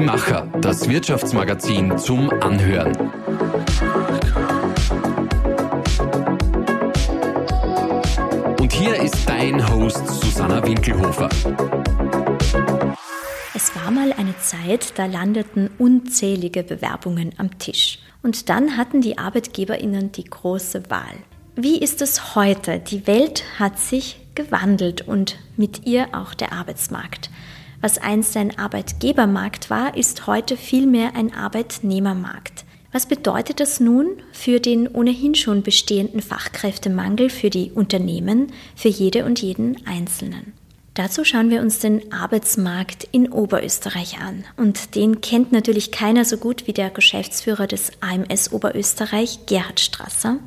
Die Macher, das Wirtschaftsmagazin zum Anhören. Und hier ist dein Host Susanna Winkelhofer. Es war mal eine Zeit, da landeten unzählige Bewerbungen am Tisch. Und dann hatten die Arbeitgeberinnen die große Wahl. Wie ist es heute? Die Welt hat sich gewandelt und mit ihr auch der Arbeitsmarkt. Was einst ein Arbeitgebermarkt war, ist heute vielmehr ein Arbeitnehmermarkt. Was bedeutet das nun für den ohnehin schon bestehenden Fachkräftemangel für die Unternehmen, für jede und jeden Einzelnen? Dazu schauen wir uns den Arbeitsmarkt in Oberösterreich an. Und den kennt natürlich keiner so gut wie der Geschäftsführer des AMS Oberösterreich, Gerhard Strasser.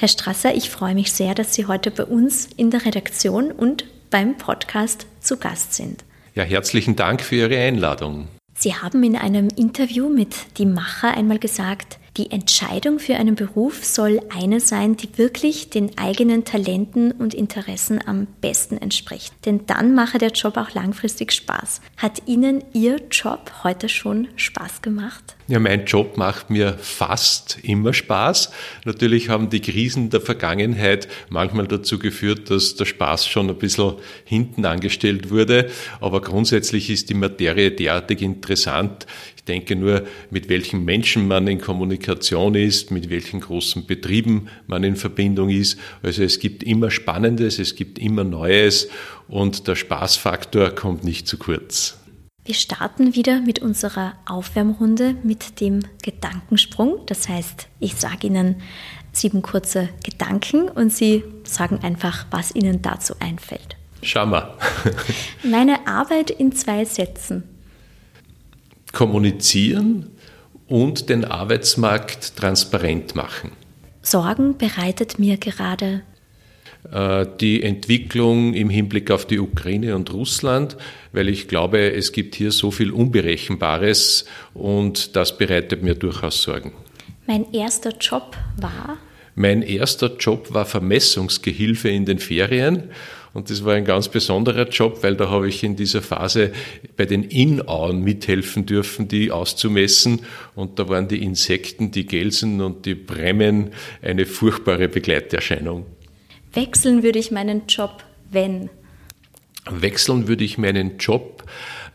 Herr Strasser, ich freue mich sehr, dass Sie heute bei uns in der Redaktion und beim Podcast zu Gast sind. Ja, herzlichen Dank für Ihre Einladung. Sie haben in einem Interview mit Die Macher einmal gesagt, die Entscheidung für einen Beruf soll eine sein, die wirklich den eigenen Talenten und Interessen am besten entspricht. Denn dann mache der Job auch langfristig Spaß. Hat Ihnen Ihr Job heute schon Spaß gemacht? Ja, mein Job macht mir fast immer Spaß. Natürlich haben die Krisen der Vergangenheit manchmal dazu geführt, dass der Spaß schon ein bisschen hinten angestellt wurde. Aber grundsätzlich ist die Materie derartig interessant. Ich denke nur, mit welchen Menschen man in Kommunikation ist, mit welchen großen Betrieben man in Verbindung ist. Also es gibt immer Spannendes, es gibt immer Neues und der Spaßfaktor kommt nicht zu kurz. Wir starten wieder mit unserer Aufwärmrunde mit dem Gedankensprung. Das heißt, ich sage Ihnen sieben kurze Gedanken und Sie sagen einfach, was Ihnen dazu einfällt. Schau mal. Meine Arbeit in zwei Sätzen kommunizieren und den Arbeitsmarkt transparent machen. Sorgen bereitet mir gerade die Entwicklung im Hinblick auf die Ukraine und Russland, weil ich glaube, es gibt hier so viel Unberechenbares und das bereitet mir durchaus Sorgen. Mein erster Job war? Mein erster Job war Vermessungsgehilfe in den Ferien und das war ein ganz besonderer Job, weil da habe ich in dieser Phase bei den Inauen mithelfen dürfen, die auszumessen. Und da waren die Insekten, die Gelsen und die Bremmen eine furchtbare Begleiterscheinung. Wechseln würde ich meinen Job, wenn? Wechseln würde ich meinen Job,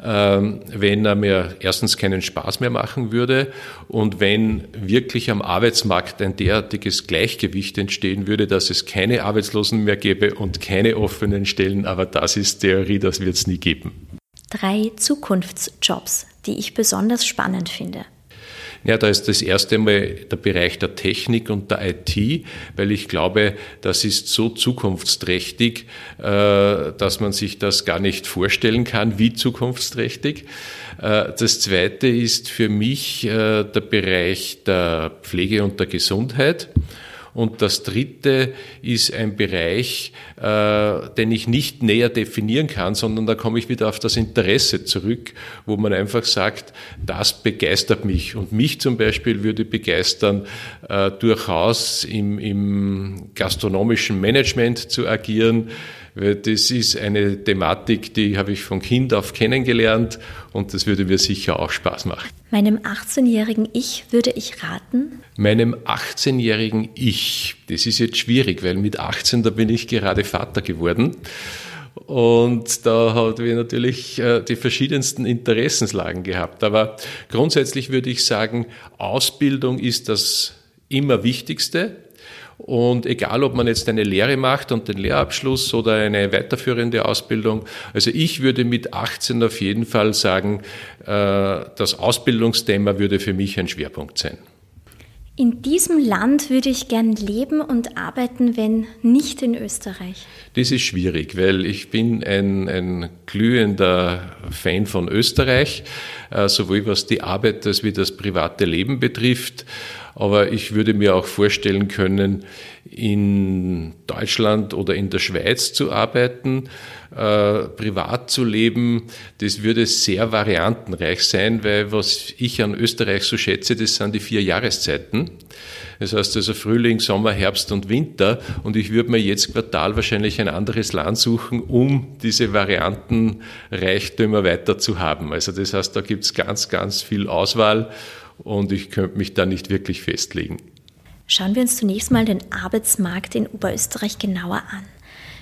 ähm, wenn er mir erstens keinen Spaß mehr machen würde und wenn wirklich am Arbeitsmarkt ein derartiges Gleichgewicht entstehen würde, dass es keine Arbeitslosen mehr gäbe und keine offenen Stellen. Aber das ist Theorie, das wird es nie geben. Drei Zukunftsjobs, die ich besonders spannend finde. Ja, da ist das erste Mal der Bereich der Technik und der IT, weil ich glaube, das ist so zukunftsträchtig, äh, dass man sich das gar nicht vorstellen kann, wie zukunftsträchtig. Äh, das zweite ist für mich äh, der Bereich der Pflege und der Gesundheit. Und das dritte ist ein Bereich, äh, den ich nicht näher definieren kann, sondern da komme ich wieder auf das Interesse zurück, wo man einfach sagt, das begeistert mich. Und mich zum Beispiel würde begeistern, äh, durchaus im, im gastronomischen Management zu agieren das ist eine Thematik, die habe ich von Kind auf kennengelernt und das würde mir sicher auch Spaß machen. Meinem 18-jährigen Ich würde ich raten? Meinem 18-jährigen Ich, das ist jetzt schwierig, weil mit 18, da bin ich gerade Vater geworden. Und da haben wir natürlich äh, die verschiedensten Interessenslagen gehabt. Aber grundsätzlich würde ich sagen, Ausbildung ist das immer Wichtigste. Und egal, ob man jetzt eine Lehre macht und den Lehrabschluss oder eine weiterführende Ausbildung, also ich würde mit 18 auf jeden Fall sagen, äh, das Ausbildungsthema würde für mich ein Schwerpunkt sein. In diesem Land würde ich gern leben und arbeiten, wenn nicht in Österreich. Das ist schwierig, weil ich bin ein, ein glühender Fan von Österreich, äh, sowohl was die Arbeit als wie das private Leben betrifft. Aber ich würde mir auch vorstellen können, in Deutschland oder in der Schweiz zu arbeiten, äh, privat zu leben. Das würde sehr variantenreich sein, weil was ich an Österreich so schätze, das sind die vier Jahreszeiten. Das heißt also Frühling, Sommer, Herbst und Winter. Und ich würde mir jetzt Quartal wahrscheinlich ein anderes Land suchen, um diese Variantenreichtümer weiter zu haben. Also das heißt, da gibt es ganz, ganz viel Auswahl und ich könnte mich da nicht wirklich festlegen. Schauen wir uns zunächst mal den Arbeitsmarkt in Oberösterreich genauer an.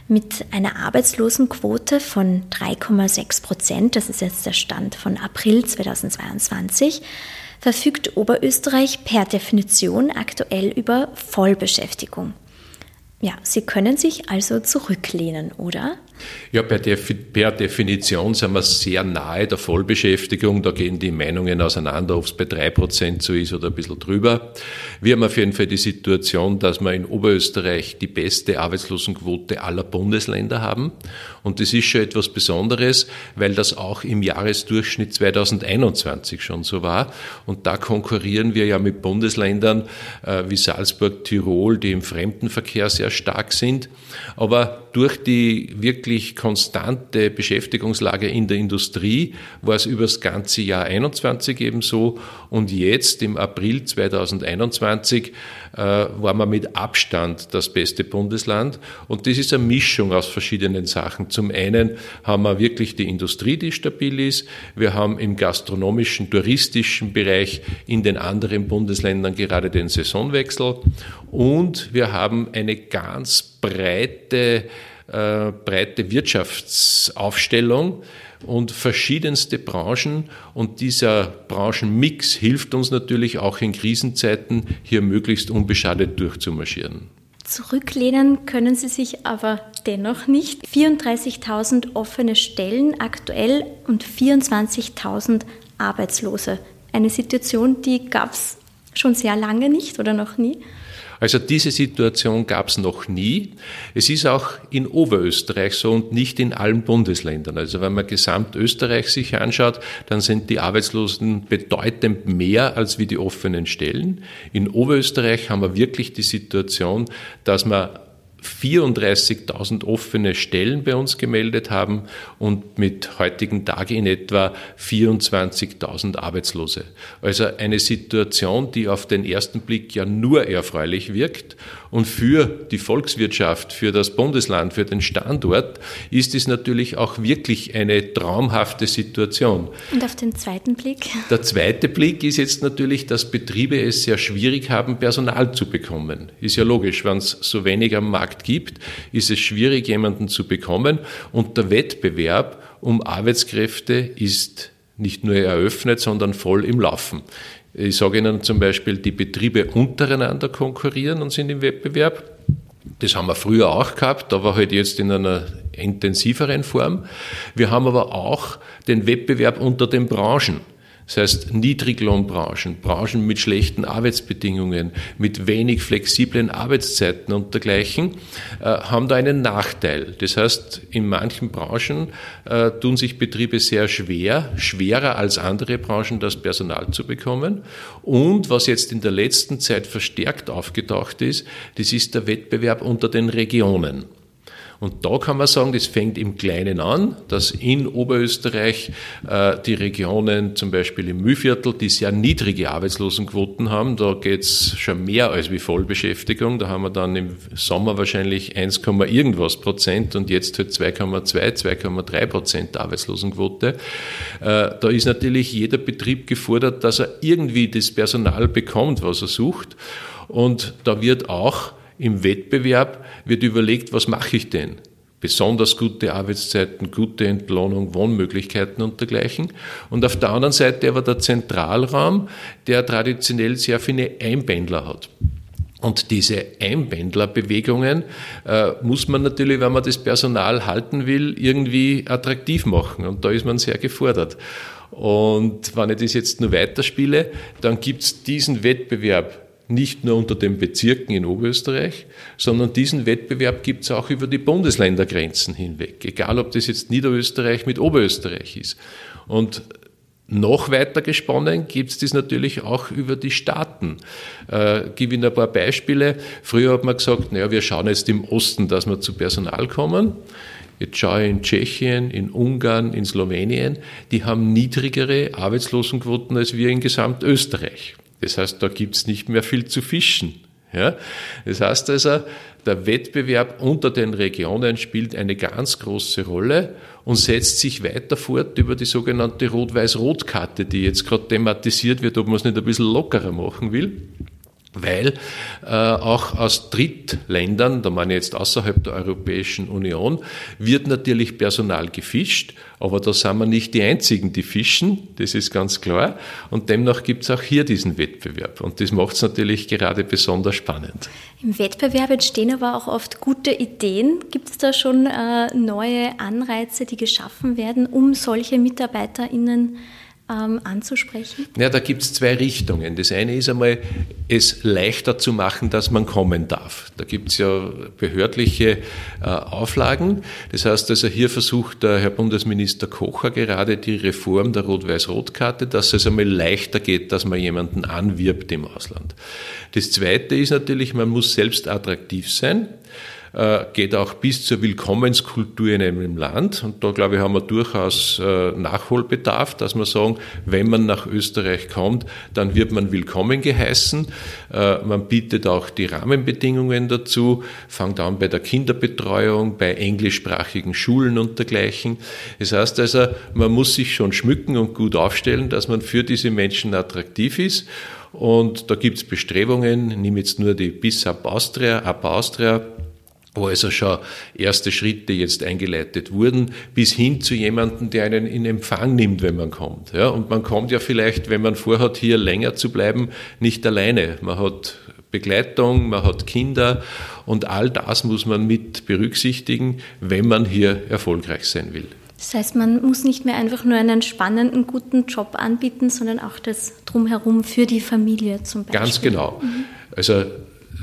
Mit einer Arbeitslosenquote von 3,6 Prozent, das ist jetzt der Stand von April 2022, verfügt Oberösterreich per Definition aktuell über Vollbeschäftigung. Ja, Sie können sich also zurücklehnen, oder? Ja, per, per, Definition sind wir sehr nahe der Vollbeschäftigung. Da gehen die Meinungen auseinander, ob es bei drei Prozent so ist oder ein bisschen drüber. Wir haben auf jeden Fall die Situation, dass wir in Oberösterreich die beste Arbeitslosenquote aller Bundesländer haben. Und das ist schon etwas Besonderes, weil das auch im Jahresdurchschnitt 2021 schon so war. Und da konkurrieren wir ja mit Bundesländern äh, wie Salzburg, Tirol, die im Fremdenverkehr sehr stark sind. Aber durch die wirklich konstante Beschäftigungslage in der Industrie war es über das ganze Jahr 21 ebenso und jetzt im April 2021 äh, waren wir mit Abstand das beste Bundesland und das ist eine Mischung aus verschiedenen Sachen. Zum einen haben wir wirklich die Industrie, die stabil ist. Wir haben im gastronomischen, touristischen Bereich in den anderen Bundesländern gerade den Saisonwechsel und wir haben eine ganz breite äh, breite Wirtschaftsaufstellung und verschiedenste Branchen. Und dieser Branchenmix hilft uns natürlich auch in Krisenzeiten, hier möglichst unbeschadet durchzumarschieren. Zurücklehnen können Sie sich aber dennoch nicht. 34.000 offene Stellen aktuell und 24.000 Arbeitslose. Eine Situation, die gab es schon sehr lange nicht oder noch nie. Also diese Situation gab es noch nie. Es ist auch in Oberösterreich so und nicht in allen Bundesländern. Also wenn man Gesamtösterreich sich anschaut, dann sind die Arbeitslosen bedeutend mehr als wie die offenen Stellen. In Oberösterreich haben wir wirklich die Situation, dass man 34.000 offene Stellen bei uns gemeldet haben und mit heutigen Tagen in etwa 24.000 Arbeitslose. Also eine Situation, die auf den ersten Blick ja nur erfreulich wirkt. Und für die Volkswirtschaft, für das Bundesland, für den Standort ist es natürlich auch wirklich eine traumhafte Situation. Und auf den zweiten Blick? Der zweite Blick ist jetzt natürlich, dass Betriebe es sehr schwierig haben, Personal zu bekommen. Ist ja logisch, wenn es so wenig am Markt Markt gibt, ist es schwierig, jemanden zu bekommen. Und der Wettbewerb um Arbeitskräfte ist nicht nur eröffnet, sondern voll im Laufen. Ich sage Ihnen zum Beispiel, die Betriebe untereinander konkurrieren und sind im Wettbewerb. Das haben wir früher auch gehabt, aber halt jetzt in einer intensiveren Form. Wir haben aber auch den Wettbewerb unter den Branchen. Das heißt, Niedriglohnbranchen, Branchen mit schlechten Arbeitsbedingungen, mit wenig flexiblen Arbeitszeiten und dergleichen, äh, haben da einen Nachteil. Das heißt, in manchen Branchen äh, tun sich Betriebe sehr schwer, schwerer als andere Branchen, das Personal zu bekommen. Und was jetzt in der letzten Zeit verstärkt aufgetaucht ist, das ist der Wettbewerb unter den Regionen. Und da kann man sagen, das fängt im Kleinen an, dass in Oberösterreich äh, die Regionen, zum Beispiel im Mühlviertel, die sehr niedrige Arbeitslosenquoten haben, da geht's schon mehr als wie Vollbeschäftigung. Da haben wir dann im Sommer wahrscheinlich 1, irgendwas Prozent und jetzt halt 2,2, 2,3 Prozent Arbeitslosenquote. Äh, da ist natürlich jeder Betrieb gefordert, dass er irgendwie das Personal bekommt, was er sucht. Und da wird auch im Wettbewerb wird überlegt, was mache ich denn? Besonders gute Arbeitszeiten, gute Entlohnung, Wohnmöglichkeiten und dergleichen. Und auf der anderen Seite aber der Zentralraum, der traditionell sehr viele Einbändler hat. Und diese Einbändlerbewegungen äh, muss man natürlich, wenn man das Personal halten will, irgendwie attraktiv machen. Und da ist man sehr gefordert. Und wenn ich das jetzt nur weiterspiele, dann gibt es diesen Wettbewerb nicht nur unter den Bezirken in Oberösterreich, sondern diesen Wettbewerb gibt es auch über die Bundesländergrenzen hinweg, egal ob das jetzt Niederösterreich mit Oberösterreich ist. Und noch weiter gesponnen gibt es das natürlich auch über die Staaten. Äh, gebe Ihnen ein paar Beispiele. Früher hat man gesagt, naja, wir schauen jetzt im Osten, dass wir zu Personal kommen. Jetzt schaue ich in Tschechien, in Ungarn, in Slowenien, die haben niedrigere Arbeitslosenquoten als wir in Gesamtösterreich. Das heißt, da gibt es nicht mehr viel zu fischen. Ja? Das heißt also, der Wettbewerb unter den Regionen spielt eine ganz große Rolle und setzt sich weiter fort über die sogenannte Rot-Weiß-Rot-Karte, die jetzt gerade thematisiert wird, ob man es nicht ein bisschen lockerer machen will weil äh, auch aus Drittländern, da meine ich jetzt außerhalb der Europäischen Union, wird natürlich Personal gefischt, aber da sind wir nicht die Einzigen, die fischen, das ist ganz klar. Und demnach gibt es auch hier diesen Wettbewerb. Und das macht es natürlich gerade besonders spannend. Im Wettbewerb entstehen aber auch oft gute Ideen. Gibt es da schon äh, neue Anreize, die geschaffen werden, um solche MitarbeiterInnen zu ähm, anzusprechen? Ja, da gibt es zwei Richtungen. Das eine ist einmal, es leichter zu machen, dass man kommen darf. Da gibt es ja behördliche äh, Auflagen. Das heißt also, hier versucht der Herr Bundesminister Kocher gerade die Reform der Rot-Weiß-Rot-Karte, dass es einmal leichter geht, dass man jemanden anwirbt im Ausland. Das zweite ist natürlich, man muss selbst attraktiv sein. Äh, geht auch bis zur Willkommenskultur in einem Land. Und da, glaube ich, haben wir durchaus äh, Nachholbedarf, dass wir sagen, wenn man nach Österreich kommt, dann wird man willkommen geheißen. Äh, man bietet auch die Rahmenbedingungen dazu, fängt an bei der Kinderbetreuung, bei englischsprachigen Schulen und dergleichen. Das heißt also, man muss sich schon schmücken und gut aufstellen, dass man für diese Menschen attraktiv ist. Und da gibt es Bestrebungen, nimm jetzt nur die BIS Ab Austria, Ab Austria, wo also schon erste Schritte jetzt eingeleitet wurden, bis hin zu jemandem, der einen in Empfang nimmt, wenn man kommt. Ja, und man kommt ja vielleicht, wenn man vorhat, hier länger zu bleiben, nicht alleine. Man hat Begleitung, man hat Kinder und all das muss man mit berücksichtigen, wenn man hier erfolgreich sein will. Das heißt, man muss nicht mehr einfach nur einen spannenden, guten Job anbieten, sondern auch das drumherum für die Familie zum Beispiel. Ganz genau. Mhm. Also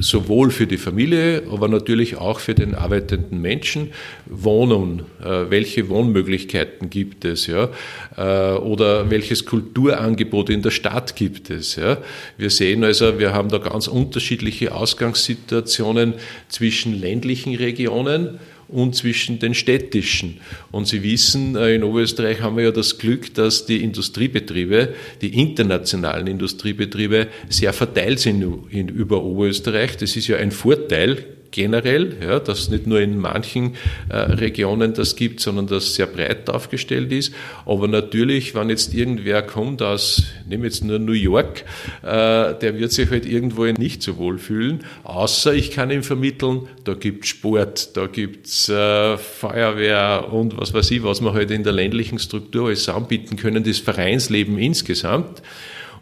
sowohl für die Familie, aber natürlich auch für den arbeitenden Menschen. Wohnen, äh, welche Wohnmöglichkeiten gibt es, ja? Äh, oder welches Kulturangebot in der Stadt gibt es, ja? Wir sehen also, wir haben da ganz unterschiedliche Ausgangssituationen zwischen ländlichen Regionen, und zwischen den städtischen. Und Sie wissen, äh, in Oberösterreich haben wir ja das Glück, dass die Industriebetriebe, die internationalen Industriebetriebe, sehr verteilt sind in, über Oberösterreich. Das ist ja ein Vorteil generell, ja, dass nicht nur in manchen äh, Regionen das gibt, sondern dass sehr breit aufgestellt ist. Aber natürlich, wenn jetzt irgendwer kommt aus, nehme jetzt nur New York, äh, der wird sich halt irgendwo nicht so wohl fühlen, außer ich kann ihm vermitteln, da gibt Sport, da gibt's äh, Feuerwehr und was weiß ich, was wir halt in der ländlichen Struktur alles anbieten können, das Vereinsleben insgesamt.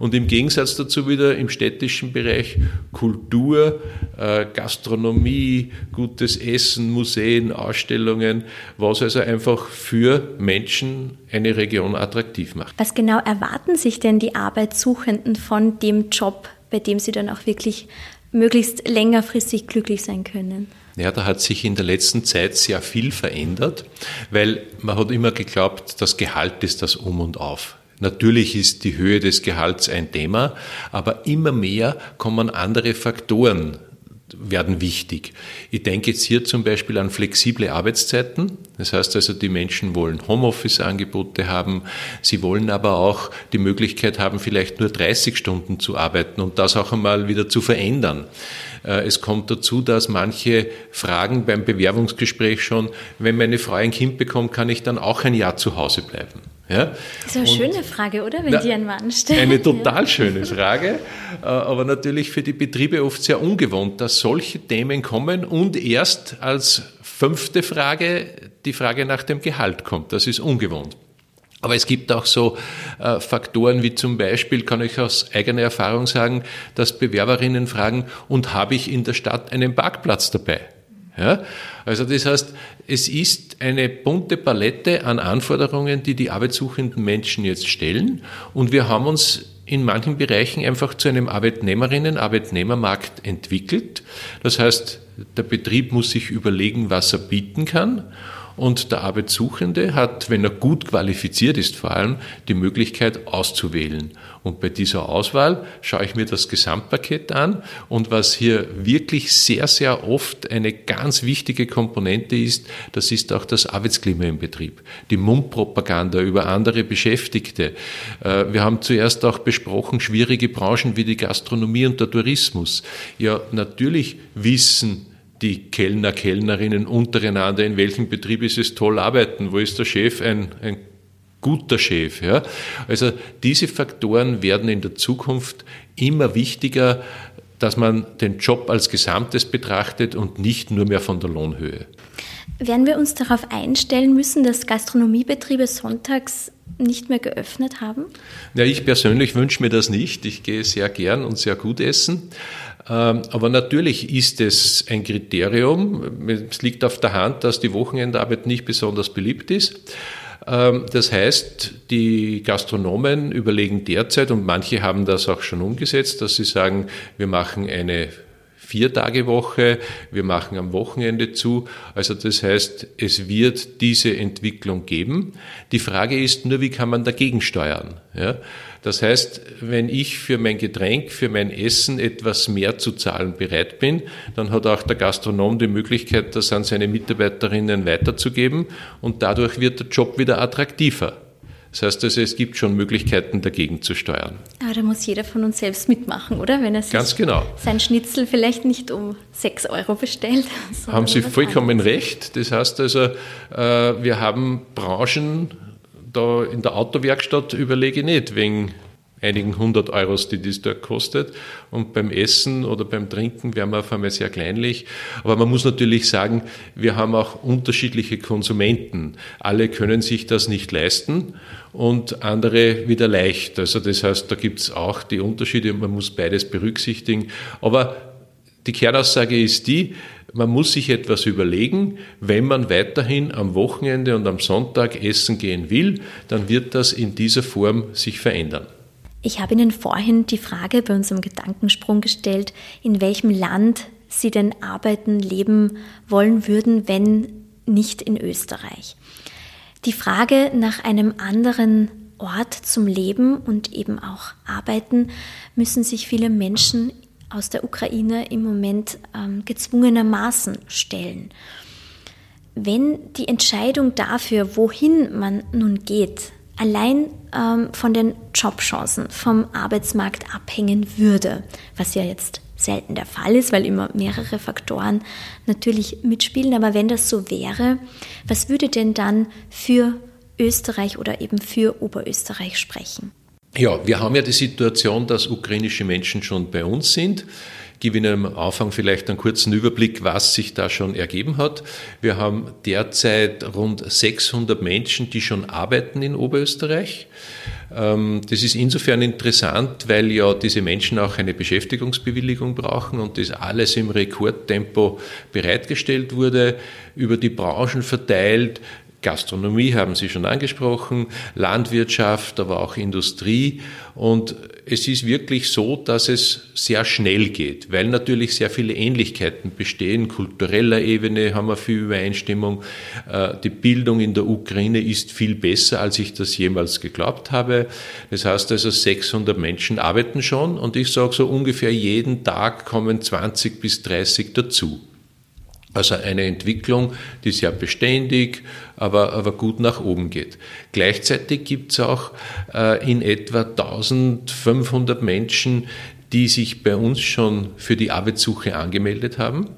Und im Gegensatz dazu wieder im städtischen Bereich Kultur, äh, Gastronomie, gutes Essen, Museen, Ausstellungen, was also einfach für Menschen eine Region attraktiv macht. Was genau erwarten sich denn die Arbeitssuchenden von dem Job, bei dem sie dann auch wirklich möglichst längerfristig glücklich sein können? Ja, da hat sich in der letzten Zeit sehr viel verändert, weil man hat immer geglaubt, das Gehalt ist das Um und Auf. Natürlich ist die Höhe des Gehalts ein Thema, aber immer mehr kommen andere Faktoren werden wichtig. Ich denke jetzt hier zum Beispiel an flexible Arbeitszeiten. Das heißt also, die Menschen wollen Homeoffice-Angebote haben. Sie wollen aber auch die Möglichkeit haben, vielleicht nur 30 Stunden zu arbeiten und das auch einmal wieder zu verändern. Äh, es kommt dazu, dass manche fragen beim Bewerbungsgespräch schon, wenn meine Frau ein Kind bekommt, kann ich dann auch ein Jahr zu Hause bleiben. Ja? Das ist eine und schöne Frage, oder? Wenn na, die ein Mann stellt. Eine total schöne Frage, äh, aber natürlich für die Betriebe oft sehr ungewohnt, dass solche Themen kommen und erst als fünfte Frage die Frage nach dem Gehalt kommt. Das ist ungewohnt. Aber es gibt auch so äh, Faktoren wie zum Beispiel, kann ich aus eigener Erfahrung sagen, dass Bewerberinnen fragen, und habe ich in der Stadt einen Parkplatz dabei? Ja? Also das heißt, es ist eine bunte Palette an Anforderungen, die die arbeitssuchenden Menschen jetzt stellen. Und wir haben uns in manchen Bereichen einfach zu einem Arbeitnehmerinnen, Arbeitnehmermarkt entwickelt. Das heißt, der Betrieb muss sich überlegen, was er bieten kann. und der Arbeitssuchende hat, wenn er gut qualifiziert ist, vor allem die Möglichkeit auszuwählen. Und bei dieser Auswahl schaue ich mir das Gesamtpaket an und was hier wirklich sehr, sehr oft eine ganz wichtige Komponente ist, das ist auch das Arbeitsklima im Betrieb. Die Mundpropaganda über andere Beschäftigte. Äh, wir haben zuerst auch besprochen, schwierige Branchen wie die Gastronomie und der Tourismus. Ja, natürlich wissen die Kellner, Kellnerinnen untereinander, in welchem Betrieb ist es toll arbeiten, wo ist der Chef ein, ein guter Chef. Ja? Also diese Faktoren werden in der Zukunft immer wichtiger, dass man den Job als Gesamtes betrachtet und nicht nur mehr von der Lohnhöhe. Werden wir uns darauf einstellen müssen, dass Gastronomiebetriebe sonntags nicht mehr geöffnet haben? Ja, ich persönlich wünsche mir das nicht. Ich gehe sehr gern und sehr gut essen. Ähm, aber natürlich ist es ein Kriterium. Es liegt auf der Hand, dass die Wochenendarbeit nicht besonders beliebt ist. Ähm, das heißt, die Gastronomen überlegen derzeit, und manche haben das auch schon umgesetzt, dass sie sagen, wir machen eine Vier-Tage-Woche, wir machen am Wochenende zu. Also das heißt, es wird diese Entwicklung geben. Die Frage ist nur, wie kann man dagegen steuern? Ja? Das heißt, wenn ich für mein Getränk, für mein Essen etwas mehr zu zahlen bereit bin, dann hat auch der Gastronom die Möglichkeit, das an seine Mitarbeiterinnen weiterzugeben und dadurch wird der Job wieder attraktiver. Das heißt also, es gibt schon Möglichkeiten, dagegen zu steuern. Aber da muss jeder von uns selbst mitmachen, oder? Wenn er sich Ganz genau. sein Schnitzel vielleicht nicht um 6 Euro bestellt. Haben Sie vollkommen anderes. recht. Das heißt also, äh, wir haben Branchen, da in der Autowerkstatt überlege ich nicht, wegen einigen hundert Euros, die das dort kostet. Und beim Essen oder beim Trinken wären wir auf einmal sehr kleinlich. Aber man muss natürlich sagen, wir haben auch unterschiedliche Konsumenten. Alle können sich das nicht leisten und andere wieder leicht. Also das heißt, da gibt es auch die Unterschiede und man muss beides berücksichtigen. Aber die Kernaussage ist die, man muss sich etwas überlegen, wenn man weiterhin am Wochenende und am Sonntag essen gehen will, dann wird das in dieser Form sich verändern. Ich habe Ihnen vorhin die Frage bei unserem Gedankensprung gestellt, in welchem Land Sie denn arbeiten, leben wollen würden, wenn nicht in Österreich. Die Frage nach einem anderen Ort zum Leben und eben auch arbeiten müssen sich viele Menschen aus der Ukraine im Moment ähm, gezwungenermaßen stellen. Wenn die Entscheidung dafür, wohin man nun geht, allein ähm, von den Jobchancen vom Arbeitsmarkt abhängen würde, was ja jetzt selten der Fall ist, weil immer mehrere Faktoren natürlich mitspielen. Aber wenn das so wäre, was würde denn dann für Österreich oder eben für Oberösterreich sprechen? Ja, wir haben ja die Situation, dass ukrainische Menschen schon bei uns sind gebe Ihnen am Anfang vielleicht einen kurzen Überblick, was sich da schon ergeben hat. Wir haben derzeit rund 600 Menschen, die schon arbeiten in Oberösterreich. Ähm, das ist insofern interessant, weil ja diese Menschen auch eine Beschäftigungsbewilligung brauchen und das alles im Rekordtempo bereitgestellt wurde, über die Branchen verteilt, Gastronomie haben Sie schon angesprochen, Landwirtschaft, aber auch Industrie. Und es ist wirklich so, dass es sehr schnell geht, weil natürlich sehr viele Ähnlichkeiten bestehen. Kultureller Ebene haben wir viel Übereinstimmung. Äh, die Bildung in der Ukraine ist viel besser, als ich das jemals geglaubt habe. Das heißt also, 600 Menschen arbeiten schon und ich sage so ungefähr jeden Tag kommen 20 bis 30 dazu. Also eine Entwicklung, die sehr beständig, aber, aber gut nach oben geht. Gleichzeitig gibt es auch äh, in etwa 1500 Menschen, die sich bei uns schon für die Arbeitssuche angemeldet haben.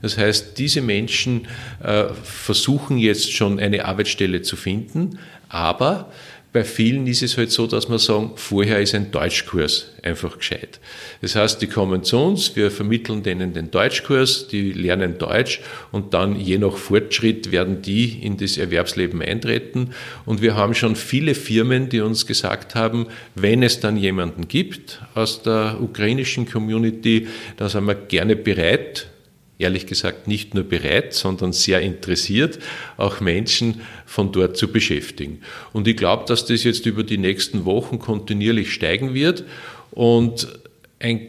Das heißt, diese Menschen äh, versuchen jetzt schon eine Arbeitsstelle zu finden, aber bei vielen ist es halt so, dass man sagen, vorher ist ein Deutschkurs einfach gescheit. Das heißt, die kommen zu uns, wir vermitteln denen den Deutschkurs, die lernen Deutsch und dann je nach Fortschritt werden die in das Erwerbsleben eintreten. Und wir haben schon viele Firmen, die uns gesagt haben, wenn es dann jemanden gibt aus der ukrainischen Community, dann sind wir gerne bereit, ehrlich gesagt nicht nur bereit, sondern sehr interessiert, auch Menschen von dort zu beschäftigen. Und ich glaube, dass das jetzt über die nächsten Wochen kontinuierlich steigen wird und ein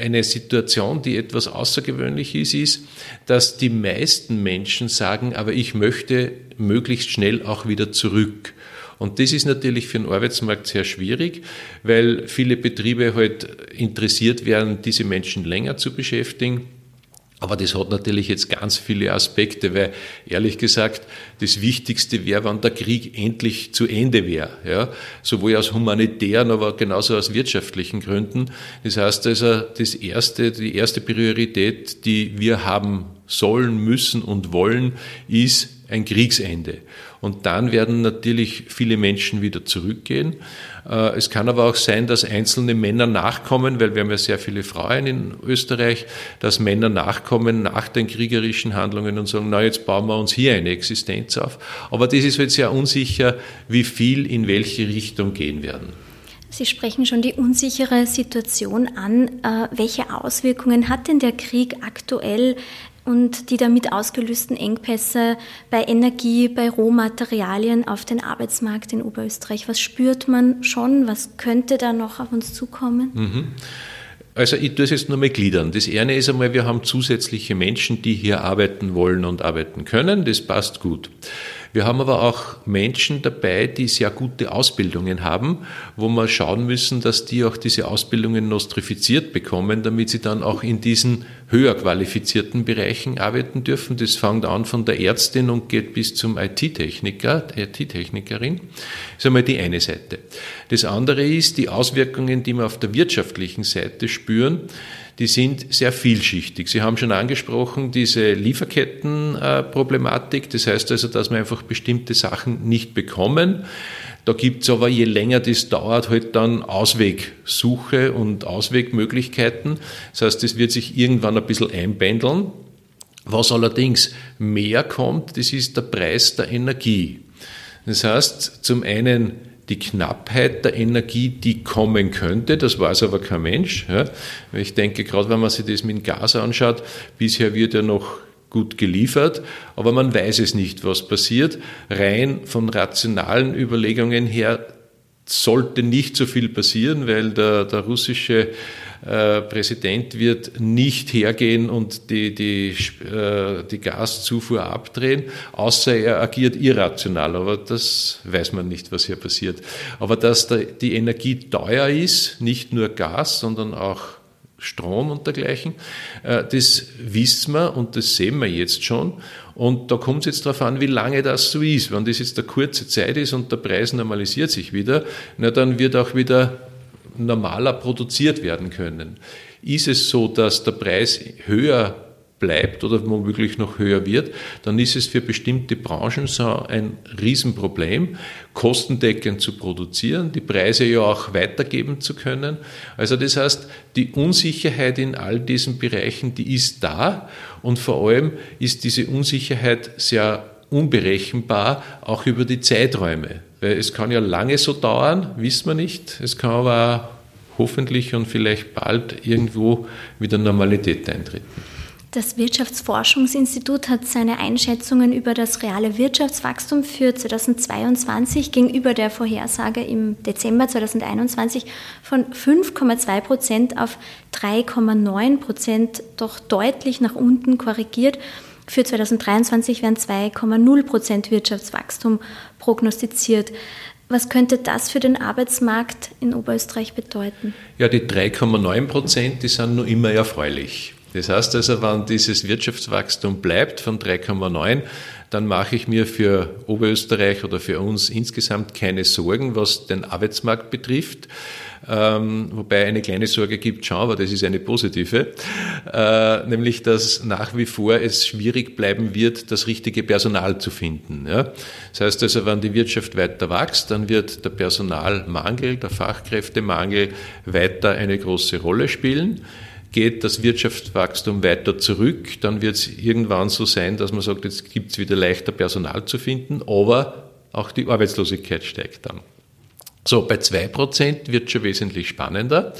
eine Situation, die etwas außergewöhnlich ist, ist, dass die meisten Menschen sagen, aber ich möchte möglichst schnell auch wieder zurück. Und das ist natürlich für den Arbeitsmarkt sehr schwierig, weil viele Betriebe halt interessiert wären, diese Menschen länger zu beschäftigen. Aber das hat natürlich jetzt ganz viele Aspekte, weil ehrlich gesagt, das Wichtigste wäre, wenn der Krieg endlich zu Ende wäre. Ja? Sowohl aus humanitären, aber genauso aus wirtschaftlichen Gründen. Das heißt also, das erste, die erste Priorität, die wir haben sollen, müssen und wollen, ist ein Kriegsende. Und dann werden natürlich viele Menschen wieder zurückgehen. Äh, es kann aber auch sein, dass einzelne Männer nachkommen, weil wir haben ja sehr viele Frauen in Österreich, dass Männer nachkommen nach den kriegerischen Handlungen und sagen, na, jetzt bauen wir uns hier eine Existenz auf. Aber das ist jetzt sehr unsicher, wie viel in welche Richtung gehen werden. Sie sprechen schon die unsichere Situation an. Äh, welche Auswirkungen hat denn der Krieg aktuell und die damit ausgelösten Engpässe bei Energie, bei Rohmaterialien auf den Arbeitsmarkt in Oberösterreich. Was spürt man schon? Was könnte da noch auf uns zukommen? Mhm. Also ich tue es jetzt nur mal gliedern. Das eine ist einmal, wir haben zusätzliche Menschen, die hier arbeiten wollen und arbeiten können. Das passt gut. Wir haben aber auch Menschen dabei, die sehr gute Ausbildungen haben, wo wir schauen müssen, dass die auch diese Ausbildungen nostrifiziert bekommen, damit sie dann auch in diesen höher qualifizierten Bereichen arbeiten dürfen. Das fängt an von der Ärztin und geht bis zum IT-Techniker, IT-Technikerin. Das ist einmal die eine Seite. Das andere ist die Auswirkungen, die wir auf der wirtschaftlichen Seite spüren die sind sehr vielschichtig. Sie haben schon angesprochen, diese Lieferkettenproblematik. Das heißt also, dass wir einfach bestimmte Sachen nicht bekommen. Da gibt es aber, je länger das dauert, halt dann Auswegsuche und Auswegmöglichkeiten. Das heißt, es wird sich irgendwann ein bisschen einpendeln. Was allerdings mehr kommt, das ist der Preis der Energie. Das heißt, zum einen die Knappheit der Energie, die kommen könnte. Das weiß aber kein Mensch. Ja. Ich denke, gerade wenn man sich das mit Gas anschaut, bisher wird ja noch gut geliefert, aber man weiß es nicht, was passiert. Rein von rationalen Überlegungen her sollte nicht so viel passieren, weil der, der russische Präsident wird nicht hergehen und die, die, äh, die Gaszufuhr abdrehen, außer er agiert irrational. Aber das weiß man nicht, was hier passiert. Aber dass die Energie teuer ist, nicht nur Gas, sondern auch Strom und dergleichen. Äh, das wissen wir und das sehen wir jetzt schon. Und da kommt es jetzt darauf an, wie lange das so ist. Wenn das jetzt eine kurze Zeit ist und der Preis normalisiert sich wieder, na, dann wird auch wieder normaler produziert werden können. Ist es so, dass der Preis höher bleibt oder womöglich noch höher wird, dann ist es für bestimmte Branchen so ein Riesenproblem, kostendeckend zu produzieren, die Preise ja auch weitergeben zu können. Also das heißt, die Unsicherheit in all diesen Bereichen, die ist da und vor allem ist diese Unsicherheit sehr unberechenbar, auch über die Zeiträume. Weil es kann ja lange so dauern, wissen wir nicht. Es kann aber hoffentlich und vielleicht bald irgendwo wieder Normalität eintreten. Das Wirtschaftsforschungsinstitut hat seine Einschätzungen über das reale Wirtschaftswachstum für 2022 gegenüber der Vorhersage im Dezember 2021 von 5,2 Prozent auf 3,9 Prozent doch deutlich nach unten korrigiert. Für 2023 werden 2,0 Prozent Wirtschaftswachstum prognostiziert. Was könnte das für den Arbeitsmarkt in Oberösterreich bedeuten? Ja, die 3,9 Prozent, die sind nur immer erfreulich. Das heißt also, wenn dieses Wirtschaftswachstum bleibt von 3,9, dann mache ich mir für Oberösterreich oder für uns insgesamt keine Sorgen, was den Arbeitsmarkt betrifft. Ähm, wobei eine kleine Sorge gibt schon, aber das ist eine positive, äh, nämlich dass nach wie vor es schwierig bleiben wird, das richtige Personal zu finden. Ja? Das heißt also, wenn die Wirtschaft weiter wächst, dann wird der Personalmangel, der Fachkräftemangel weiter eine große Rolle spielen geht das Wirtschaftswachstum weiter zurück, dann wird es irgendwann so sein, dass man sagt, jetzt gibt es wieder leichter Personal zu finden, aber auch die Arbeitslosigkeit steigt dann. So, bei 2% wird schon wesentlich spannender.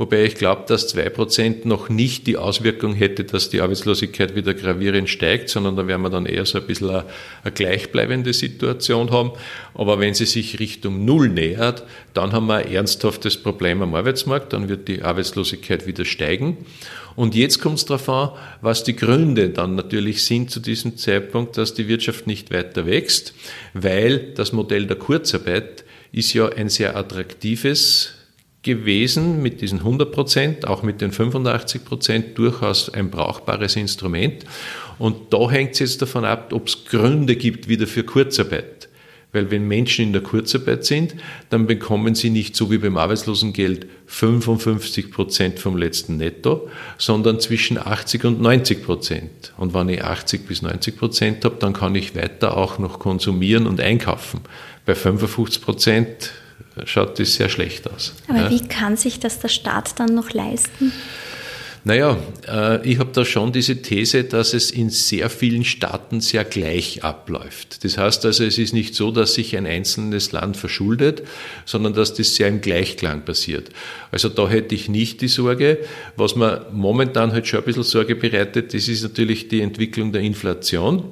Wobei ich glaube, dass 2% noch nicht die Auswirkung hätte, dass die Arbeitslosigkeit wieder gravierend steigt, sondern da werden wir dann eher so ein bisschen eine, eine gleichbleibende Situation haben. Aber wenn sie sich Richtung Null nähert, dann haben wir ein ernsthaftes Problem am Arbeitsmarkt, dann wird die Arbeitslosigkeit wieder steigen. Und jetzt kommt es darauf an, was die Gründe dann natürlich sind zu diesem Zeitpunkt, dass die Wirtschaft nicht weiter wächst, weil das Modell der Kurzarbeit ist ja ein sehr attraktives gewesen mit diesen 100 Prozent, auch mit den 85 Prozent durchaus ein brauchbares Instrument. Und da hängt es jetzt davon ab, ob es Gründe gibt wieder für Kurzarbeit. Weil wenn Menschen in der Kurzarbeit sind, dann bekommen sie nicht so wie beim Arbeitslosengeld 55 Prozent vom letzten Netto, sondern zwischen 80 und 90 Prozent. Und wenn ich 80 bis 90 Prozent habe, dann kann ich weiter auch noch konsumieren und einkaufen. Bei 55 Prozent schaut das sehr schlecht aus. Aber ja. wie kann sich das der Staat dann noch leisten? Naja, äh, ich habe da schon diese These, dass es in sehr vielen Staaten sehr gleich abläuft. Das heißt also, es ist nicht so, dass sich ein einzelnes Land verschuldet, sondern dass das sehr im Gleichklang passiert. Also da hätte ich nicht die Sorge. Was mir momentan halt schon ein bisschen Sorge bereitet, das ist natürlich die Entwicklung der Inflation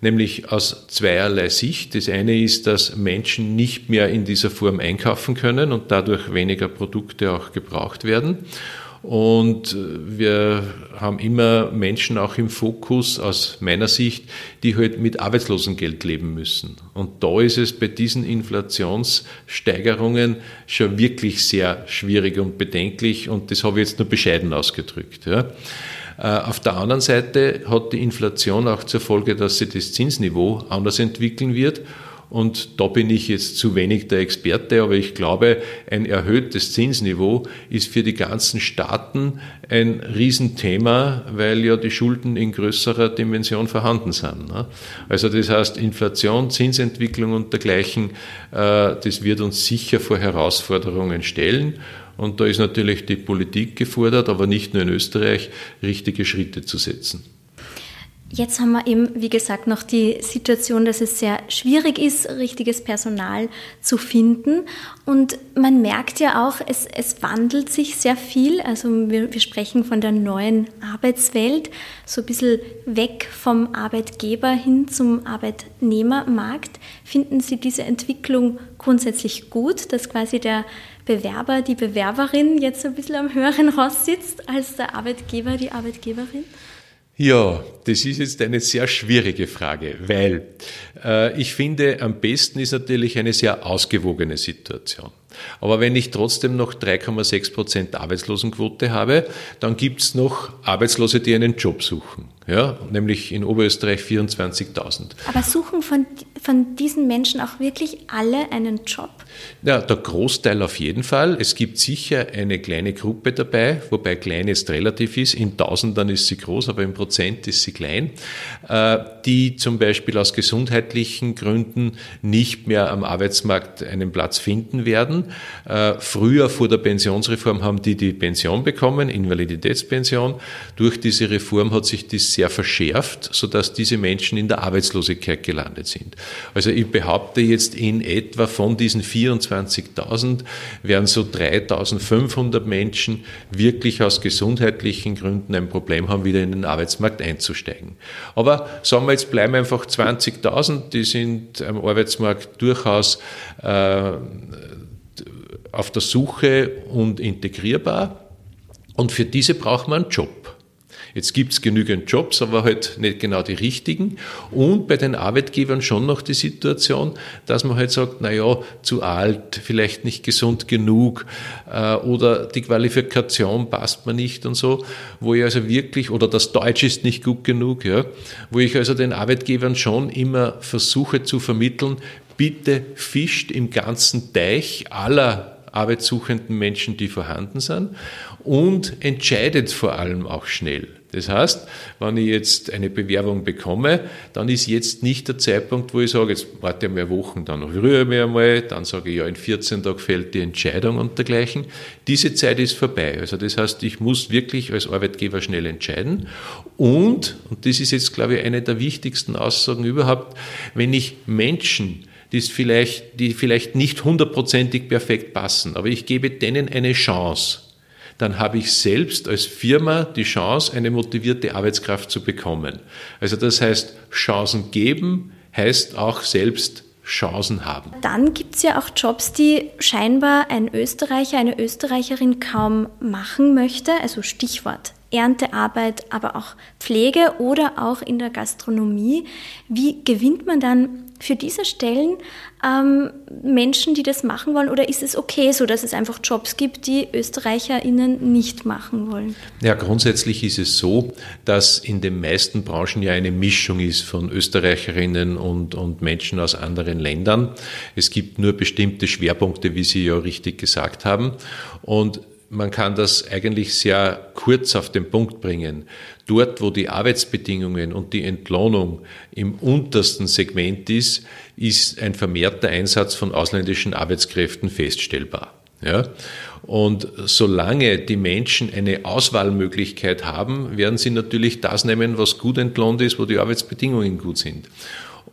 nämlich aus zweierlei Sicht. Das eine ist, dass Menschen nicht mehr in dieser Form einkaufen können und dadurch weniger Produkte auch gebraucht werden. Und wir haben immer Menschen auch im Fokus aus meiner Sicht, die halt mit Arbeitslosengeld leben müssen. Und da ist es bei diesen Inflationssteigerungen schon wirklich sehr schwierig und bedenklich. Und das habe ich jetzt nur bescheiden ausgedrückt. Ja. Äh, auf der anderen Seite hat die Inflation auch zur Folge, dass sich das Zinsniveau anders entwickeln wird. Und da bin ich jetzt zu wenig der Experte, aber ich glaube, ein erhöhtes Zinsniveau ist für die ganzen Staaten ein Riesenthema, weil ja die Schulden in größerer Dimension vorhanden sind. Ne? Also das heißt, Inflation, Zinsentwicklung und dergleichen, äh, das wird uns sicher vor Herausforderungen stellen. Und da ist natürlich die Politik gefordert, aber nicht nur in Österreich, richtige Schritte zu setzen. Jetzt haben wir eben, wie gesagt, noch die Situation, dass es sehr schwierig ist, richtiges Personal zu finden. Und man merkt ja auch, es, es wandelt sich sehr viel. Also wir, wir sprechen von der neuen Arbeitswelt, so ein bisschen weg vom Arbeitgeber hin zum Arbeitnehmermarkt. Finden Sie diese Entwicklung grundsätzlich gut, dass quasi der Bewerber, die Bewerberin jetzt ein bisschen am höheren Ross sitzt als der Arbeitgeber, die Arbeitgeberin? Ja, das ist jetzt eine sehr schwierige Frage, weil äh, ich finde, am besten ist natürlich eine sehr ausgewogene Situation. Aber wenn ich trotzdem noch 3,6 Prozent Arbeitslosenquote habe, dann gibt es noch Arbeitslose, die einen Job suchen. Ja, nämlich in Oberösterreich 24.000. Aber suchen von, von diesen Menschen auch wirklich alle einen Job? Ja, der Großteil auf jeden Fall. Es gibt sicher eine kleine Gruppe dabei, wobei klein jetzt relativ ist. In Tausendern ist sie groß, aber im Prozent ist sie klein, äh, die zum Beispiel aus gesundheitlichen Gründen nicht mehr am Arbeitsmarkt einen Platz finden werden. Äh, früher vor der Pensionsreform haben die die Pension bekommen, Invaliditätspension. Durch diese Reform hat sich das sehr verschärft, sodass diese Menschen in der Arbeitslosigkeit gelandet sind. Also ich behaupte jetzt in etwa von diesen 24.000 werden so 3.500 Menschen wirklich aus gesundheitlichen Gründen ein Problem haben, wieder in den Arbeitsmarkt einzusteigen. Aber sagen wir jetzt bleiben einfach 20.000, die sind am Arbeitsmarkt durchaus äh, auf der Suche und integrierbar. Und für diese braucht man einen Job. Jetzt gibt es genügend Jobs, aber halt nicht genau die richtigen. Und bei den Arbeitgebern schon noch die Situation, dass man halt sagt, na ja, zu alt, vielleicht nicht gesund genug äh, oder die Qualifikation passt mir nicht und so, wo ich also wirklich, oder das Deutsch ist nicht gut genug, ja, wo ich also den Arbeitgebern schon immer versuche zu vermitteln, bitte fischt im ganzen Teich aller arbeitssuchenden Menschen, die vorhanden sind und entscheidet vor allem auch schnell. Das heißt, wenn ich jetzt eine Bewerbung bekomme, dann ist jetzt nicht der Zeitpunkt, wo ich sage, jetzt warte mehr Wochen, dann rühre ich mich einmal, dann sage ich, ja, in 14 Tagen fällt die Entscheidung und dergleichen. Diese Zeit ist vorbei. Also das heißt, ich muss wirklich als Arbeitgeber schnell entscheiden. Und, und das ist jetzt, glaube ich, eine der wichtigsten Aussagen überhaupt, wenn ich Menschen die vielleicht, die vielleicht nicht hundertprozentig perfekt passen, aber ich gebe denen eine Chance, dann habe ich selbst als Firma die Chance, eine motivierte Arbeitskraft zu bekommen. Also das heißt, Chancen geben heißt auch selbst Chancen haben. Dann gibt es ja auch Jobs, die scheinbar ein Österreicher, eine Österreicherin kaum machen möchte. Also Stichwort Erntearbeit, aber auch Pflege oder auch in der Gastronomie. Wie gewinnt man dann für diese Stellen ähm, Menschen, die das machen wollen? Oder ist es okay so, dass es einfach Jobs gibt, die ÖsterreicherInnen nicht machen wollen? Ja, grundsätzlich ist es so, dass in den meisten Branchen ja eine Mischung ist von Österreicherinnen und, und Menschen aus anderen Ländern. Es gibt nur bestimmte Schwerpunkte, wie Sie ja richtig gesagt haben. Und man kann das eigentlich sehr kurz auf den Punkt bringen. Dort, wo die Arbeitsbedingungen und die Entlohnung im untersten Segment ist, ist ein vermehrter Einsatz von ausländischen Arbeitskräften feststellbar. Ja? Und solange die Menschen eine Auswahlmöglichkeit haben, werden sie natürlich das nehmen, was gut entlohnt ist, wo die Arbeitsbedingungen gut sind.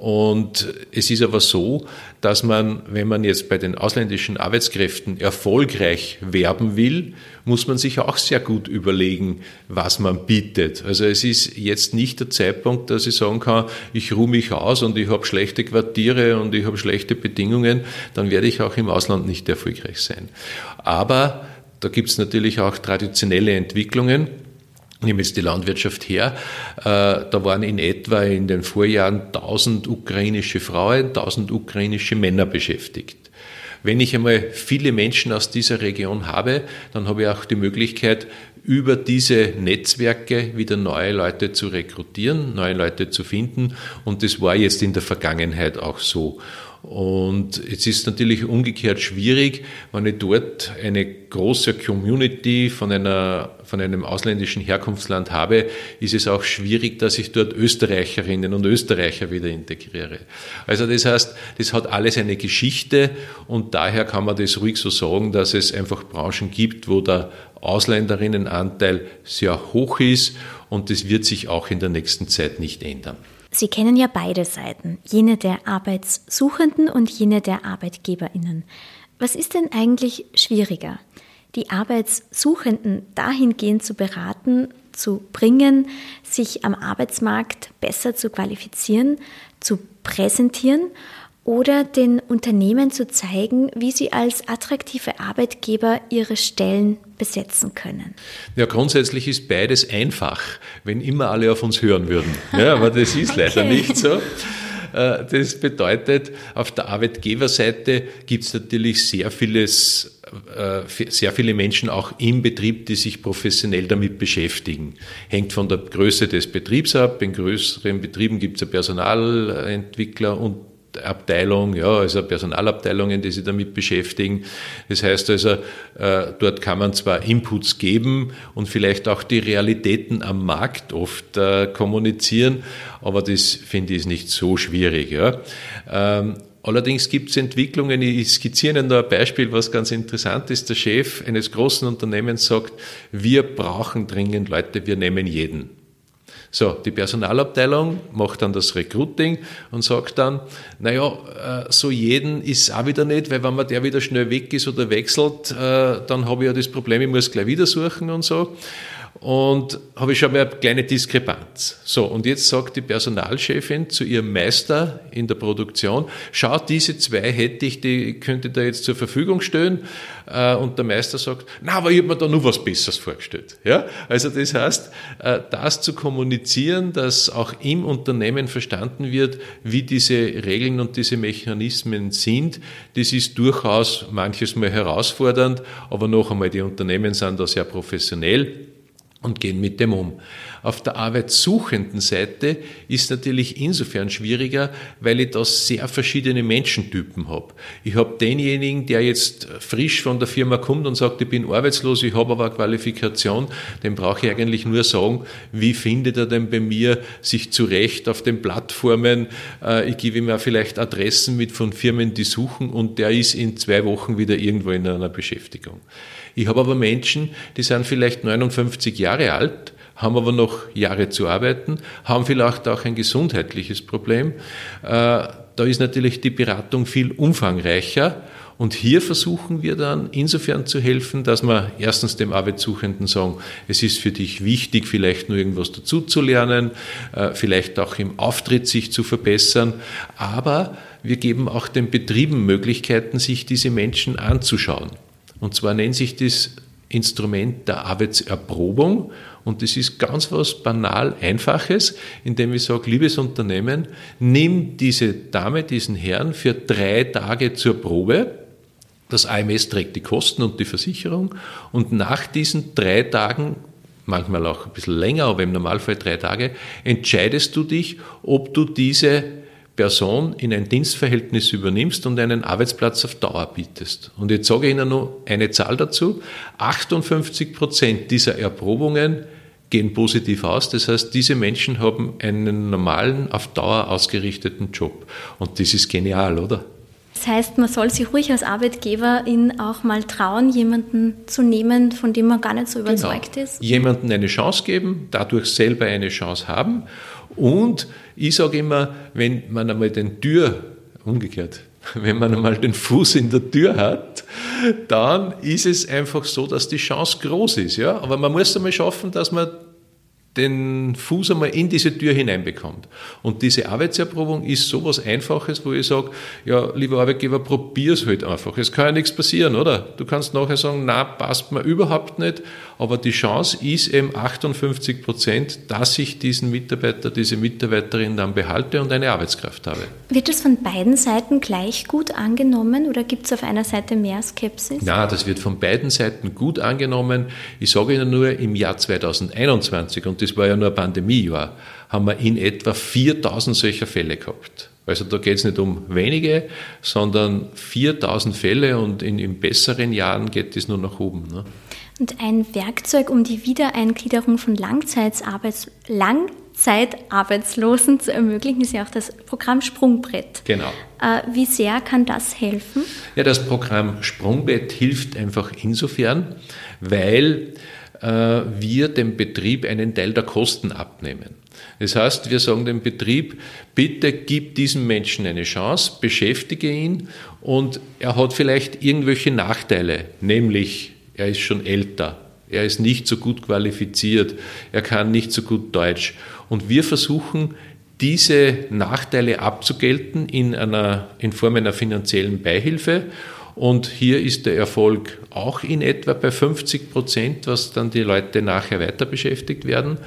Und es ist aber so, dass man, wenn man jetzt bei den ausländischen Arbeitskräften erfolgreich werben will, muss man sich auch sehr gut überlegen, was man bietet. Also es ist jetzt nicht der Zeitpunkt, dass ich sagen kann, ich ruhe mich aus und ich habe schlechte Quartiere und ich habe schlechte Bedingungen, dann werde ich auch im Ausland nicht erfolgreich sein. Aber da gibt es natürlich auch traditionelle Entwicklungen nehmen jetzt die Landwirtschaft her, äh, da waren in etwa in den Vorjahren 1000 ukrainische Frauen, 1000 ukrainische Männer beschäftigt. Wenn ich einmal viele Menschen aus dieser Region habe, dann habe ich auch die Möglichkeit, über diese Netzwerke wieder neue Leute zu rekrutieren, neue Leute zu finden. Und das war jetzt in der Vergangenheit auch so. Und es ist natürlich umgekehrt schwierig, wenn ich dort eine große Community von, einer, von einem ausländischen Herkunftsland habe, ist es auch schwierig, dass ich dort Österreicherinnen und Österreicher wieder integriere. Also das heißt, das hat alles eine Geschichte und daher kann man das ruhig so sagen, dass es einfach Branchen gibt, wo der Ausländerinnenanteil sehr hoch ist und das wird sich auch in der nächsten Zeit nicht ändern. Sie kennen ja beide Seiten, jene der Arbeitssuchenden und jene der Arbeitgeberinnen. Was ist denn eigentlich schwieriger? Die Arbeitssuchenden dahingehend zu beraten, zu bringen, sich am Arbeitsmarkt besser zu qualifizieren, zu präsentieren oder den Unternehmen zu zeigen, wie sie als attraktive Arbeitgeber ihre Stellen besetzen können? Ja, grundsätzlich ist beides einfach, wenn immer alle auf uns hören würden. Ja, aber das ist okay. leider nicht so. Äh, das bedeutet, auf der Arbeitgeberseite gibt es natürlich sehr vieles, äh, sehr viele Menschen auch im Betrieb, die sich professionell damit beschäftigen. Hängt von der Größe des Betriebs ab. In größeren Betrieben gibt es Personalentwickler und Abteilung, ja, also Personalabteilungen, die sich damit beschäftigen. Das heißt also, äh, dort kann man zwar Inputs geben und vielleicht auch die Realitäten am Markt oft äh, kommunizieren, aber das finde ich nicht so schwierig. Ja. Ähm, allerdings gibt es Entwicklungen, ich skizziere Ihnen da ein Beispiel, was ganz interessant ist. Der Chef eines großen Unternehmens sagt, wir brauchen dringend Leute, wir nehmen jeden. So, die Personalabteilung macht dann das Recruiting und sagt dann, naja, äh, so jeden ist auch wieder nicht, weil wenn man der wieder schnell weg ist oder wechselt, äh, dann habe ich ja das Problem, ich muss gleich wieder suchen und so und habe ich schon mal eine kleine Diskrepanz. So, und jetzt sagt die Personalchefin zu ihrem Meister in der Produktion, schau, diese zwei hätte ich, die könnte da jetzt zur Verfügung stellen. Äh, und der Meister sagt, na, aber ich habe mir da nur was Besseres vorgestellt. Ja? Also das heißt, äh, das zu kommunizieren, dass auch im Unternehmen verstanden wird, wie diese Regeln und diese Mechanismen sind, das ist durchaus manches Mal herausfordernd, aber noch einmal, die Unternehmen sind da sehr professionell und gehen mit dem um. Auf der arbeitssuchenden Seite ist natürlich insofern schwieriger, weil ich da sehr verschiedene Menschentypen habe. Ich habe denjenigen, der jetzt frisch von der Firma kommt und sagt, ich bin arbeitslos, ich habe aber eine Qualifikation, dem brauche ich eigentlich nur sagen, wie findet er denn bei mir sich zurecht auf den Plattformen. Äh, ich gebe ihm auch vielleicht Adressen mit von Firmen, die suchen und der ist in zwei Wochen wieder irgendwo in einer Beschäftigung. Ich habe aber Menschen, die sind vielleicht 59 Jahre alt, haben aber noch Jahre zu arbeiten, haben vielleicht auch ein gesundheitliches Problem. Äh, da ist natürlich die Beratung viel umfangreicher. Und hier versuchen wir dann insofern zu helfen, dass wir erstens dem Arbeitssuchenden sagen, es ist für dich wichtig, vielleicht nur irgendwas dazuzulernen, äh, vielleicht auch im Auftritt sich zu verbessern, aber wir geben auch den Betrieben Möglichkeiten, sich diese Menschen anzuschauen. Und zwar nennt sich das Instrument der Arbeitserprobung. Und das ist ganz was banal Einfaches, indem ich sage, liebes Unternehmen, nimm diese Dame, diesen Herrn für drei Tage zur Probe. Das AMS trägt die Kosten und die Versicherung. Und nach diesen drei Tagen manchmal auch ein bisschen länger, aber im Normalfall drei Tage, entscheidest du dich, ob du diese Person in ein Dienstverhältnis übernimmst und einen Arbeitsplatz auf Dauer bietest. Und jetzt sage ich Ihnen nur eine Zahl dazu. 58 Prozent dieser Erprobungen gehen positiv aus. Das heißt, diese Menschen haben einen normalen, auf Dauer ausgerichteten Job. Und das ist genial, oder? Das heißt, man soll sich ruhig als Arbeitgeber ihn auch mal trauen, jemanden zu nehmen, von dem man gar nicht so genau. überzeugt genau. ist. Jemanden eine Chance geben, dadurch selber eine Chance haben und ich sage immer, wenn man einmal den Tür, umgekehrt, wenn man einmal den Fuß in der Tür hat, dann ist es einfach so, dass die Chance groß ist. Ja? Aber man muss einmal schaffen, dass man den Fuß einmal in diese Tür hineinbekommt. Und diese Arbeitserprobung ist so was Einfaches, wo ich sage, ja, lieber Arbeitgeber, probier es halt einfach. Es kann ja nichts passieren, oder? Du kannst nachher sagen, na, passt mir überhaupt nicht, aber die Chance ist eben 58 Prozent, dass ich diesen Mitarbeiter, diese Mitarbeiterin dann behalte und eine Arbeitskraft habe. Wird das von beiden Seiten gleich gut angenommen oder gibt es auf einer Seite mehr Skepsis? Na, das wird von beiden Seiten gut angenommen. Ich sage Ihnen nur, im Jahr 2021 und das war ja nur ein Pandemiejahr, haben wir in etwa 4000 solcher Fälle gehabt. Also da geht es nicht um wenige, sondern 4000 Fälle und in, in besseren Jahren geht es nur nach oben. Ne? Und ein Werkzeug, um die Wiedereingliederung von Langzeitarbeits Langzeitarbeitslosen zu ermöglichen, ist ja auch das Programm Sprungbrett. Genau. Äh, wie sehr kann das helfen? Ja, das Programm Sprungbrett hilft einfach insofern, weil wir dem Betrieb einen Teil der Kosten abnehmen. Das heißt, wir sagen dem Betrieb, bitte gib diesem Menschen eine Chance, beschäftige ihn und er hat vielleicht irgendwelche Nachteile, nämlich er ist schon älter, er ist nicht so gut qualifiziert, er kann nicht so gut Deutsch. Und wir versuchen, diese Nachteile abzugelten in, einer, in Form einer finanziellen Beihilfe und hier ist der Erfolg auch in etwa bei 50 Prozent, was dann die Leute nachher weiter beschäftigt werden.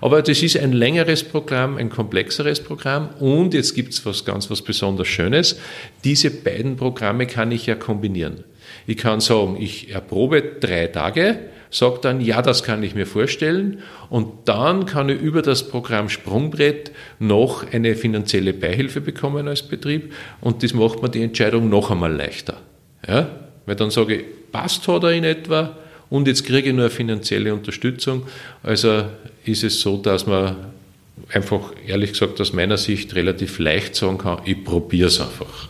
Aber das ist ein längeres Programm, ein komplexeres Programm und jetzt gibt es was ganz was besonders Schönes. Diese beiden Programme kann ich ja kombinieren. Ich kann sagen, ich erprobe drei Tage, sage dann, ja, das kann ich mir vorstellen und dann kann ich über das Programm Sprungbrett noch eine finanzielle Beihilfe bekommen als Betrieb und das macht mir die Entscheidung noch einmal leichter. Ja? Weil dann sage ich, passt hat er in etwa und jetzt kriege ich nur eine finanzielle Unterstützung. Also ist es so, dass man einfach, ehrlich gesagt, aus meiner Sicht relativ leicht sagen kann, ich probiere es einfach.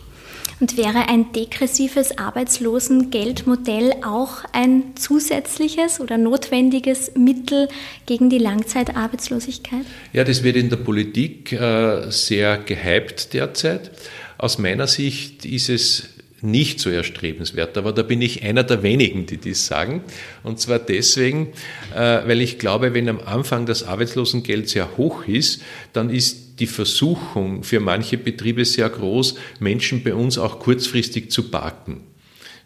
Und wäre ein degressives Arbeitslosengeldmodell auch ein zusätzliches oder notwendiges Mittel gegen die Langzeitarbeitslosigkeit? Ja, das wird in der Politik äh, sehr gehypt derzeit. Aus meiner Sicht ist es nicht so erstrebenswert. Aber da bin ich einer der wenigen, die dies sagen. Und zwar deswegen, äh, weil ich glaube, wenn am Anfang das Arbeitslosengeld sehr hoch ist, dann ist die Versuchung für manche Betriebe sehr groß, Menschen bei uns auch kurzfristig zu parken.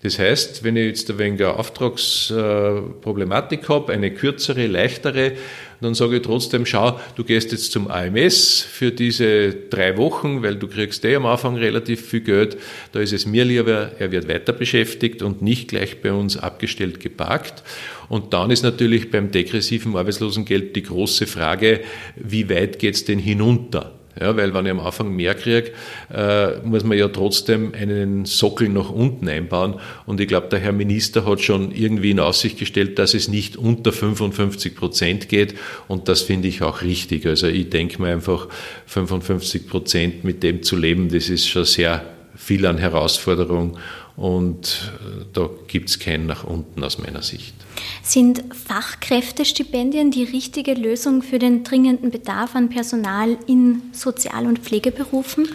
Das heißt, wenn ich jetzt ein wenig Auftragsproblematik habe, eine kürzere, leichtere, dann sage ich trotzdem, schau, du gehst jetzt zum AMS für diese drei Wochen, weil du kriegst eh am Anfang relativ viel Geld. Da ist es mir lieber, er wird weiter beschäftigt und nicht gleich bei uns abgestellt geparkt. Und dann ist natürlich beim degressiven Arbeitslosengeld die große Frage, wie weit geht's denn hinunter? Ja, weil wenn ich am Anfang mehr kriege, äh, muss man ja trotzdem einen Sockel nach unten einbauen. Und ich glaube, der Herr Minister hat schon irgendwie in Aussicht gestellt, dass es nicht unter 55 Prozent geht. Und das finde ich auch richtig. Also ich denke mir einfach, 55 Prozent mit dem zu leben, das ist schon sehr viel an Herausforderung. Und äh, da gibt es kein nach unten aus meiner Sicht. Sind Fachkräftestipendien die richtige Lösung für den dringenden Bedarf an Personal in Sozial- und Pflegeberufen?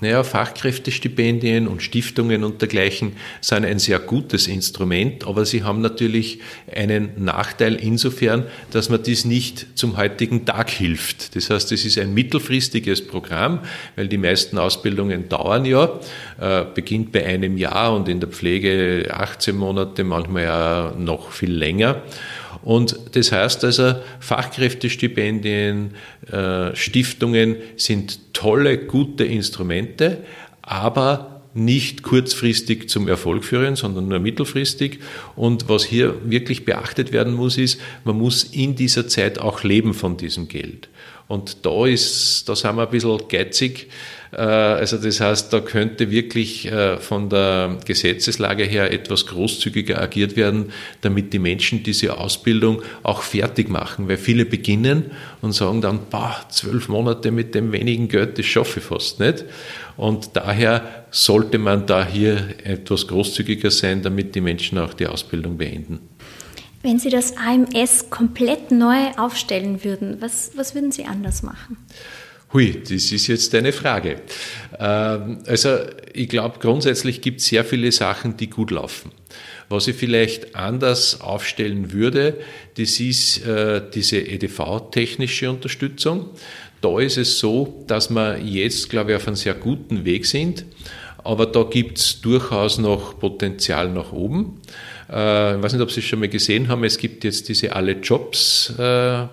Naja, Fachkräftestipendien und Stiftungen und dergleichen sind ein sehr gutes Instrument, aber sie haben natürlich einen Nachteil insofern, dass man dies nicht zum heutigen Tag hilft. Das heißt, es ist ein mittelfristiges Programm, weil die meisten Ausbildungen dauern ja, äh, beginnt bei einem Jahr und in der Pflege 18 Monate, manchmal ja noch viel länger. Und das heißt also, Fachkräftestipendien, äh, Stiftungen sind tolle, gute Instrumente, aber nicht kurzfristig zum Erfolg führen, sondern nur mittelfristig. Und was hier wirklich beachtet werden muss, ist, man muss in dieser Zeit auch leben von diesem Geld. Und da ist, da sind wir ein bisschen geizig äh, also das heißt, da könnte wirklich äh, von der Gesetzeslage her etwas großzügiger agiert werden, damit die Menschen diese Ausbildung auch fertig machen. Weil viele beginnen und sagen dann, bah, zwölf Monate mit dem wenigen Geld, das schaffe ich fast nicht. Und daher sollte man da hier etwas großzügiger sein, damit die Menschen auch die Ausbildung beenden. Wenn Sie das AMS komplett neu aufstellen würden, was, was würden Sie anders machen? Hui, das ist jetzt eine Frage. Ähm, also ich glaube, grundsätzlich gibt es sehr viele Sachen, die gut laufen. Was ich vielleicht anders aufstellen würde, das ist äh, diese EDV-technische Unterstützung. Da ist es so, dass wir jetzt, glaube ich, auf einem sehr guten Weg sind, aber da gibt es durchaus noch Potenzial nach oben. Äh, ich weiß nicht, ob Sie es schon mal gesehen haben, es gibt jetzt diese Alle Jobs äh.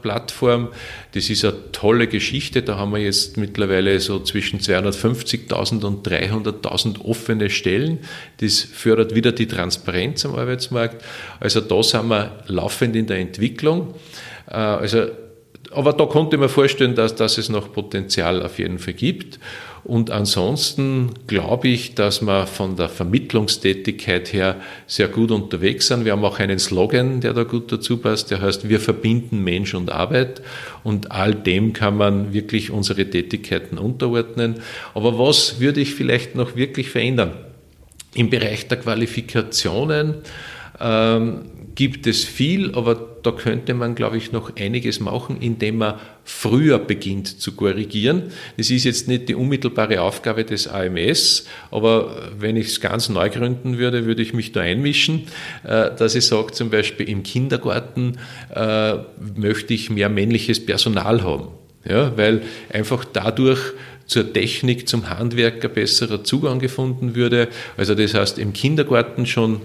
Das ist eine tolle Geschichte. Da haben wir jetzt mittlerweile so zwischen 250.000 und 300.000 offene Stellen. Das fördert wieder die Transparenz am Arbeitsmarkt. Also da sind wir laufend in der Entwicklung. Äh, also aber da konnte man vorstellen, dass, dass es noch Potenzial auf jeden Fall gibt. Und ansonsten glaube ich, dass wir von der Vermittlungstätigkeit her sehr gut unterwegs sind. Wir haben auch einen Slogan, der da gut dazu passt, der heißt, wir verbinden Mensch und Arbeit. Und all dem kann man wirklich unsere Tätigkeiten unterordnen. Aber was würde ich vielleicht noch wirklich verändern? Im Bereich der Qualifikationen ähm, gibt es viel, aber da könnte man, glaube ich, noch einiges machen, indem man früher beginnt zu korrigieren. Das ist jetzt nicht die unmittelbare Aufgabe des AMS, aber wenn ich es ganz neu gründen würde, würde ich mich da einmischen, äh, dass ich sage, zum Beispiel im Kindergarten äh, möchte ich mehr männliches Personal haben. Ja, weil einfach dadurch zur Technik, zum Handwerk ein besserer Zugang gefunden würde. Also das heißt, im Kindergarten schon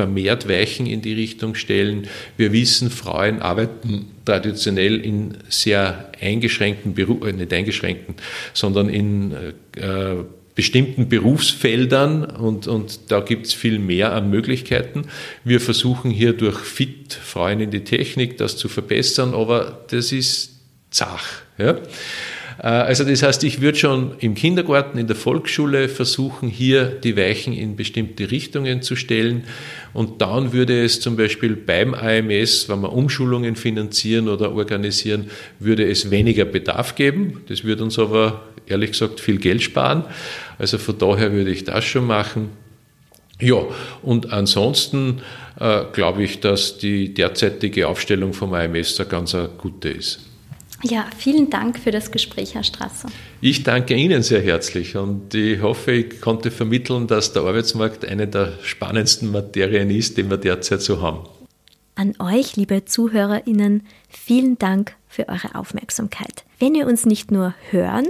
vermehrt Weichen in die Richtung stellen. Wir wissen, Frauen arbeiten traditionell in sehr eingeschränkten Berufen, äh, nicht eingeschränkten, sondern in äh, bestimmten Berufsfeldern und, und da gibt es viel mehr an Möglichkeiten. Wir versuchen hier durch Fit Frauen in die Technik das zu verbessern, aber das ist zach. Ja? Äh, also das heißt, ich würde schon im Kindergarten, in der Volksschule versuchen, hier die Weichen in bestimmte Richtungen zu stellen. Und dann würde es zum Beispiel beim AMS, wenn wir Umschulungen finanzieren oder organisieren, würde es weniger Bedarf geben. Das würde uns aber ehrlich gesagt viel Geld sparen. Also von daher würde ich das schon machen. Ja, und ansonsten äh, glaube ich, dass die derzeitige Aufstellung vom AMS eine ganz eine gute ist. Ja, vielen Dank für das Gespräch, Herr Strasser. Ich danke Ihnen sehr herzlich und ich hoffe, ich konnte vermitteln, dass der Arbeitsmarkt eine der spannendsten Materien ist, die wir derzeit so haben. An euch, liebe ZuhörerInnen, vielen Dank für eure Aufmerksamkeit. Wenn ihr uns nicht nur hören,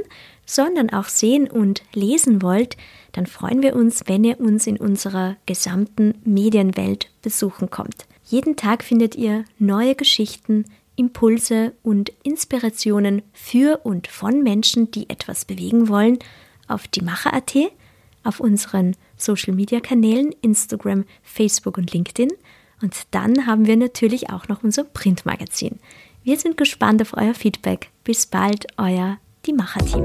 sondern auch sehen und lesen wollt, dann freuen wir uns, wenn ihr uns in unserer gesamten Medienwelt besuchen kommt. Jeden Tag findet ihr neue Geschichten, Impulse und Inspirationen für und von Menschen, die etwas bewegen wollen, auf die Macher.at, auf unseren Social Media Kanälen Instagram, Facebook und LinkedIn. Und dann haben wir natürlich auch noch unser Printmagazin. Wir sind gespannt auf euer Feedback. Bis bald, euer Die Macher-Team.